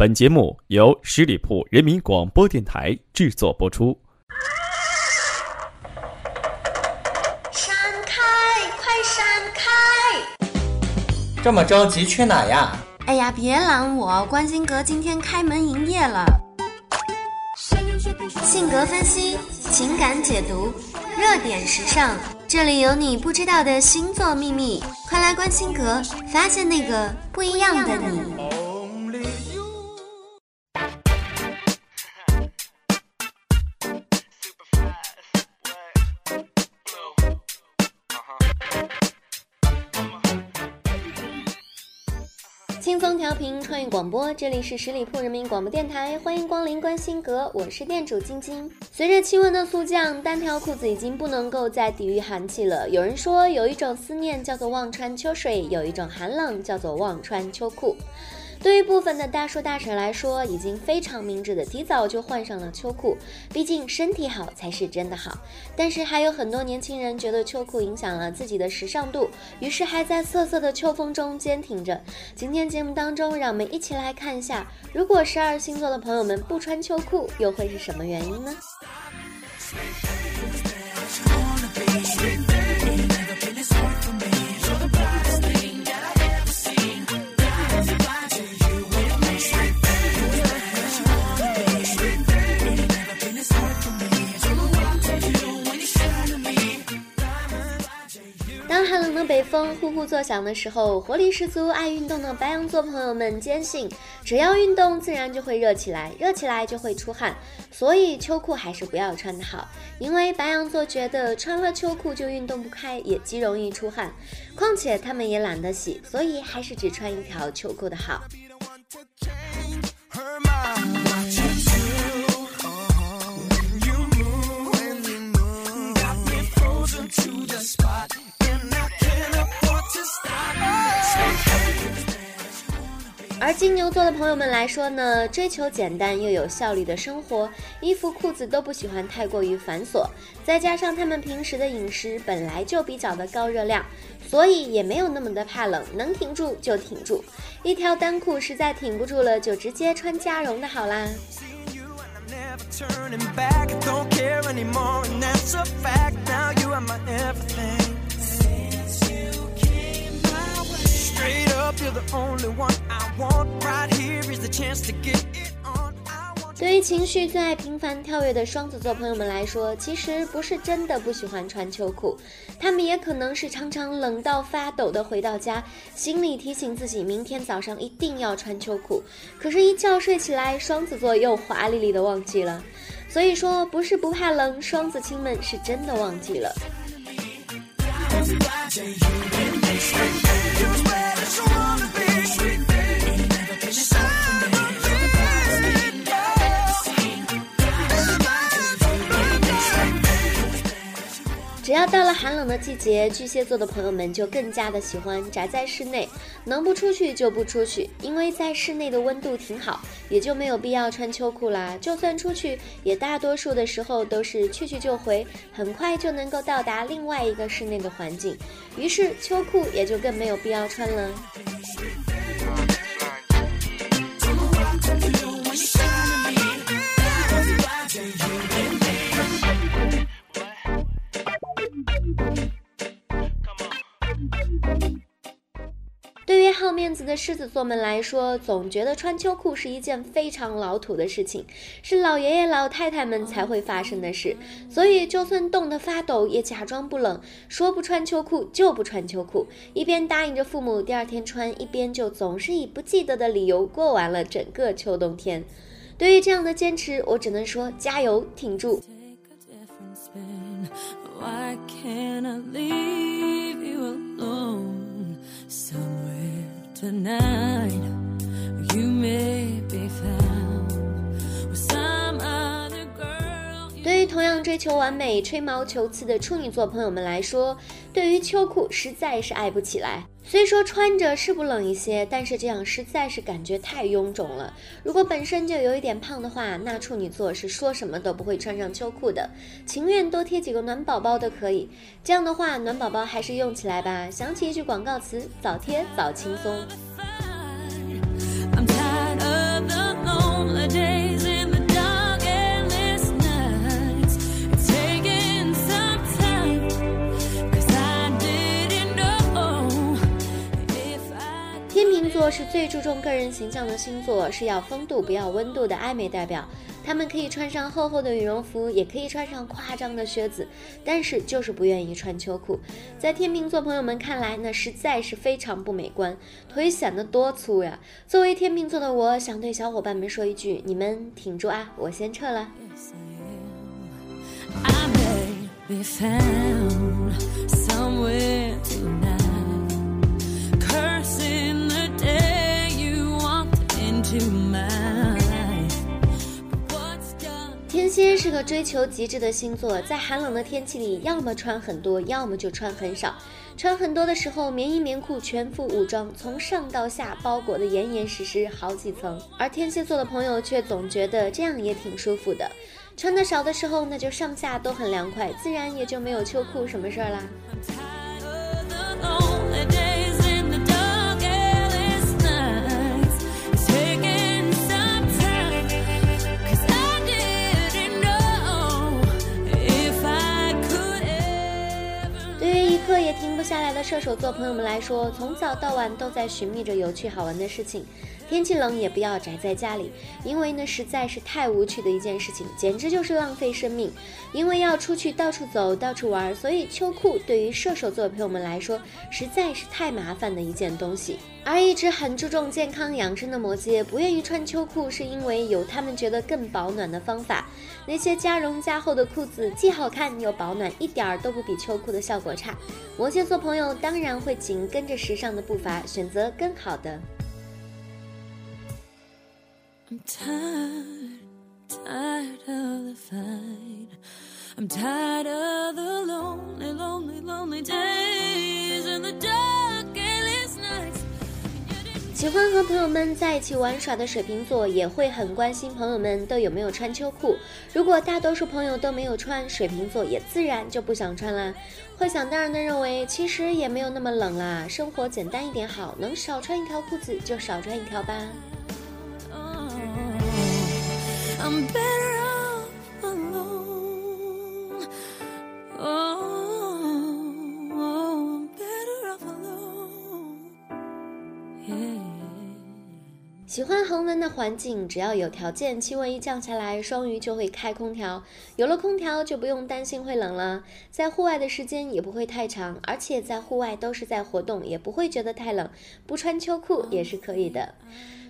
本节目由十里铺人民广播电台制作播出。闪开，快闪开！这么着急去哪呀？哎呀，别拦我！关心阁今天开门营业了。性格分析，情感解读，热点时尚，这里有你不知道的星座秘密，快来关心阁，发现那个不一样的你。风调频创意广播，这里是十里铺人民广播电台，欢迎光临关心阁，我是店主晶晶。随着气温的速降，单条裤子已经不能够再抵御寒气了。有人说，有一种思念叫做望穿秋水，有一种寒冷叫做望穿秋裤。对于部分的大叔大婶来说，已经非常明智的提早就换上了秋裤，毕竟身体好才是真的好。但是还有很多年轻人觉得秋裤影响了自己的时尚度，于是还在瑟瑟的秋风中坚挺着。今天节目当中，让我们一起来看一下，如果十二星座的朋友们不穿秋裤，又会是什么原因呢？当呼呼作响的时候，活力十足、爱运动的白羊座朋友们坚信，只要运动，自然就会热起来，热起来就会出汗。所以秋裤还是不要穿的好，因为白羊座觉得穿了秋裤就运动不开，也极容易出汗。况且他们也懒得洗，所以还是只穿一条秋裤的好。而金牛座的朋友们来说呢追求简单又有效率的生活衣服裤子都不喜欢太过于繁琐再加上他们平时的饮食本来就比较的高热量所以也没有那么的怕冷能挺住就挺住。一条单裤实在挺不住了就直接穿加绒的好啦。See you and never turning back, don't care anymore and that's a fact. Now you are my everything. 对于情绪最爱频繁跳跃的双子座朋友们来说，其实不是真的不喜欢穿秋裤，他们也可能是常常冷到发抖的回到家，心里提醒自己明天早上一定要穿秋裤，可是，一觉睡起来，双子座又华丽丽的忘记了。所以说，不是不怕冷，双子亲们是真的忘记了。you wanna 只要到了寒冷的季节，巨蟹座的朋友们就更加的喜欢宅在室内，能不出去就不出去，因为在室内的温度挺好，也就没有必要穿秋裤啦。就算出去，也大多数的时候都是去去就回，很快就能够到达另外一个室内的环境，于是秋裤也就更没有必要穿了。面子的狮子座们来说，总觉得穿秋裤是一件非常老土的事情，是老爷爷老太太们才会发生的事。所以，就算冻得发抖，也假装不冷，说不穿秋裤就不穿秋裤，一边答应着父母第二天穿，一边就总是以不记得的理由过完了整个秋冬天。对于这样的坚持，我只能说加油，挺住。对于同样追求完美、吹毛求疵的处女座朋友们来说，对于秋裤实在是爱不起来。虽说穿着是不冷一些，但是这样实在是感觉太臃肿了。如果本身就有一点胖的话，那处女座是说什么都不会穿上秋裤的，情愿多贴几个暖宝宝都可以。这样的话，暖宝宝还是用起来吧。想起一句广告词：早贴早轻松。是最注重个人形象的星座，是要风度不要温度的暧昧代表。他们可以穿上厚厚的羽绒服，也可以穿上夸张的靴子，但是就是不愿意穿秋裤。在天秤座朋友们看来，那实在是非常不美观，腿显得多粗呀！作为天秤座的我，想对小伙伴们说一句：你们挺住啊，我先撤了。蝎是个追求极致的星座，在寒冷的天气里，要么穿很多，要么就穿很少。穿很多的时候，棉衣棉裤全副武装，从上到下包裹得严严实实，好几层。而天蝎座的朋友却总觉得这样也挺舒服的。穿的少的时候，那就上下都很凉快，自然也就没有秋裤什么事儿啦。不下来的射手座朋友们来说，从早到晚都在寻觅着有趣好玩的事情。天气冷也不要宅在家里，因为那实在是太无趣的一件事情，简直就是浪费生命。因为要出去到处走、到处玩，所以秋裤对于射手座朋友们来说，实在是太麻烦的一件东西。而一直很注重健康养生的摩羯，不愿意穿秋裤，是因为有他们觉得更保暖的方法。那些加绒加厚的裤子既好看又保暖，一点儿都不比秋裤的效果差。摩羯座朋友当然会紧跟着时尚的步伐，选择更好的。I'm tired, tired of the fight. I'm tired of the lonely, lonely, lonely days and the dark, endless nights. 喜欢和朋友们在一起玩耍的水瓶座也会很关心朋友们都有没有穿秋裤。如果大多数朋友都没有穿，水瓶座也自然就不想穿啦。会想当然的认为，其实也没有那么冷啦，生活简单一点好，能少穿一条裤子就少穿一条吧。Better of alone. Oh, better of alone. Yeah. 喜欢恒温的环境，只要有条件，气温一降下来，双鱼就会开空调。有了空调，就不用担心会冷了。在户外的时间也不会太长，而且在户外都是在活动，也不会觉得太冷。不穿秋裤也是可以的。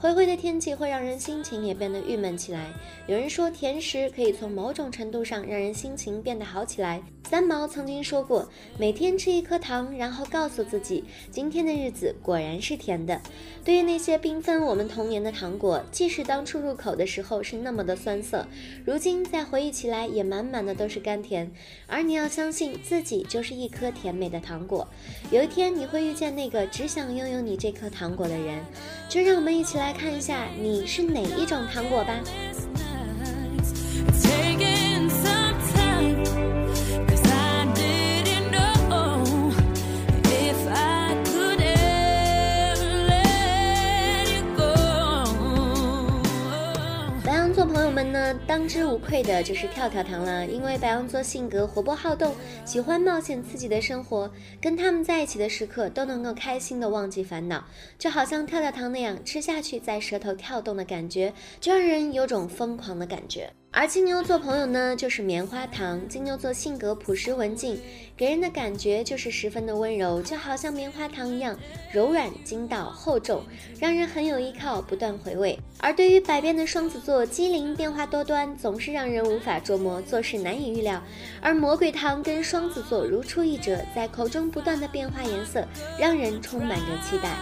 灰灰的天气会让人心情也变得郁闷起来。有人说，甜食可以从某种程度上让人心情变得好起来。三毛曾经说过，每天吃一颗糖，然后告诉自己，今天的日子果然是甜的。对于那些缤纷我们童年的糖果，即使当初入口的时候是那么的酸涩，如今再回忆起来也满满的都是甘甜。而你要相信自己就是一颗甜美的糖果，有一天你会遇见那个只想拥有你这颗糖果的人。就让我们一起来来看一下你是哪一种糖果吧。们呢，当之无愧的就是跳跳糖了。因为白羊座性格活泼好动，喜欢冒险刺激的生活，跟他们在一起的时刻都能够开心的忘记烦恼，就好像跳跳糖那样，吃下去在舌头跳动的感觉，就让人有种疯狂的感觉。而金牛座朋友呢，就是棉花糖。金牛座性格朴实文静，给人的感觉就是十分的温柔，就好像棉花糖一样柔软、筋道、厚重，让人很有依靠，不断回味。而对于百变的双子座，机灵、变化多端，总是让人无法捉摸，做事难以预料。而魔鬼糖跟双子座如出一辙，在口中不断的变化颜色，让人充满着期待。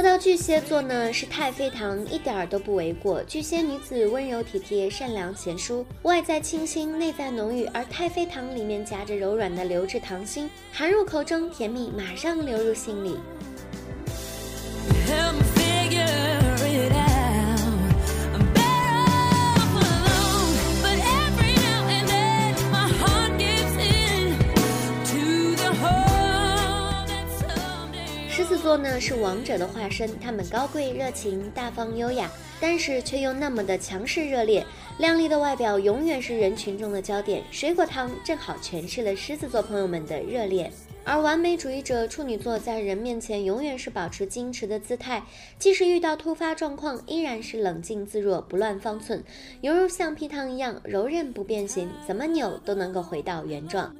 说到巨蟹座呢，是太妃糖，一点儿都不为过。巨蟹女子温柔体贴、善良贤淑，外在清新，内在浓郁，而太妃糖里面夹着柔软的流质糖心，含入口中，甜蜜马上流入心里。座呢是王者的化身，他们高贵、热情、大方、优雅，但是却又那么的强势、热烈。靓丽的外表永远是人群中的焦点。水果糖正好诠释了狮子座朋友们的热烈。而完美主义者处女座在人面前永远是保持矜持的姿态，即使遇到突发状况，依然是冷静自若、不乱方寸，犹如橡皮糖一样柔韧不变形，怎么扭都能够回到原状。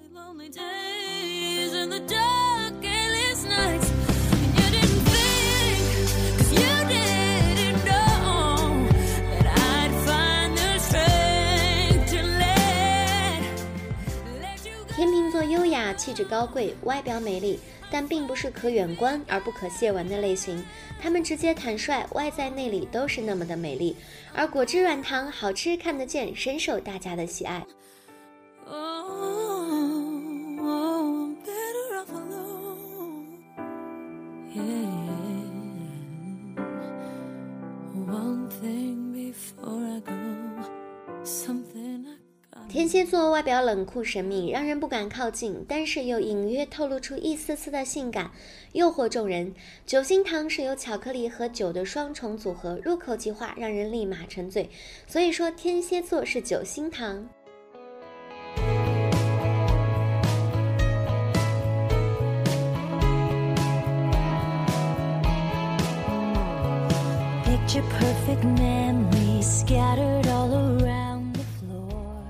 气质高贵、外表美丽，但并不是可远观而不可亵玩的类型。他们直接坦率，外在内里都是那么的美丽。而果汁软糖好吃看得见，深受大家的喜爱。Something I 天蝎座外表冷酷神秘，让人不敢靠近，但是又隐约透露出一丝丝的性感，诱惑众人。酒心糖是由巧克力和酒的双重组合，入口即化，让人立马沉醉。所以说，天蝎座是酒心糖。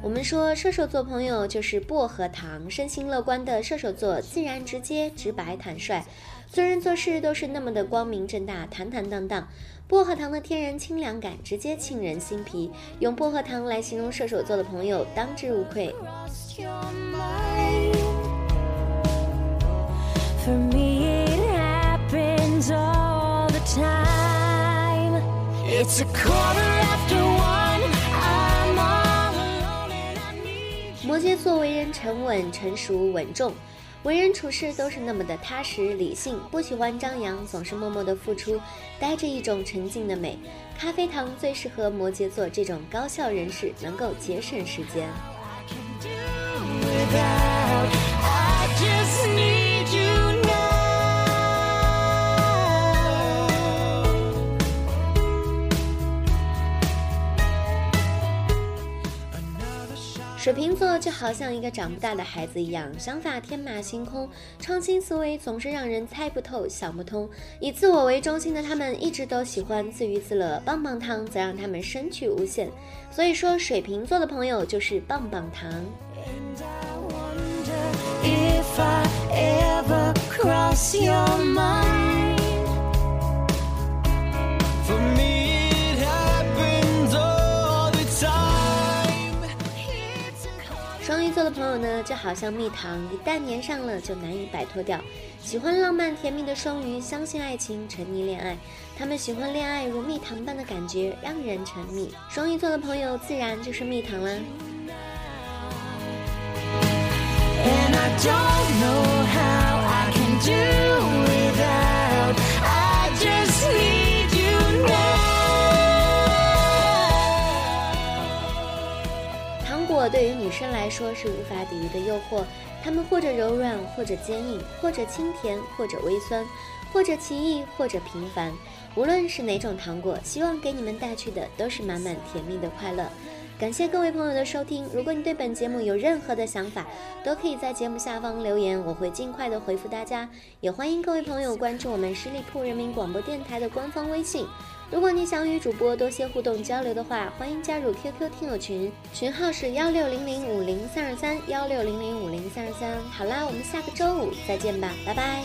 我们说射手座朋友就是薄荷糖，身心乐观的射手座，自然直接、直白、坦率，做人做事都是那么的光明正大、坦坦荡荡。薄荷糖的天然清凉感，直接沁人心脾。用薄荷糖来形容射手座的朋友，当之无愧。摩摩羯座为人沉稳、成熟、稳重，为人处事都是那么的踏实、理性，不喜欢张扬，总是默默的付出，带着一种沉静的美。咖啡糖最适合摩羯座这种高效人士，能够节省时间。水瓶座就好像一个长不大的孩子一样，想法天马行空，创新思维总是让人猜不透、想不通。以自我为中心的他们，一直都喜欢自娱自乐，棒棒糖则让他们生趣无限。所以说，水瓶座的朋友就是棒棒糖。呢，就好像蜜糖，一旦粘上了就难以摆脱掉。喜欢浪漫甜蜜的双鱼，相信爱情，沉迷恋爱。他们喜欢恋爱如蜜糖般的感觉，让人沉迷。双鱼座的朋友自然就是蜜糖啦。生来说是无法抵御的诱惑，它们或者柔软，或者坚硬，或者清甜，或者微酸，或者奇异，或者平凡。无论是哪种糖果，希望给你们带去的都是满满甜蜜的快乐。感谢各位朋友的收听。如果你对本节目有任何的想法，都可以在节目下方留言，我会尽快的回复大家。也欢迎各位朋友关注我们十里铺人民广播电台的官方微信。如果你想与主播多些互动交流的话，欢迎加入 QQ 听友群，群号是幺六零零五零三二三幺六零零五零三二三。好啦，我们下个周五再见吧，拜拜。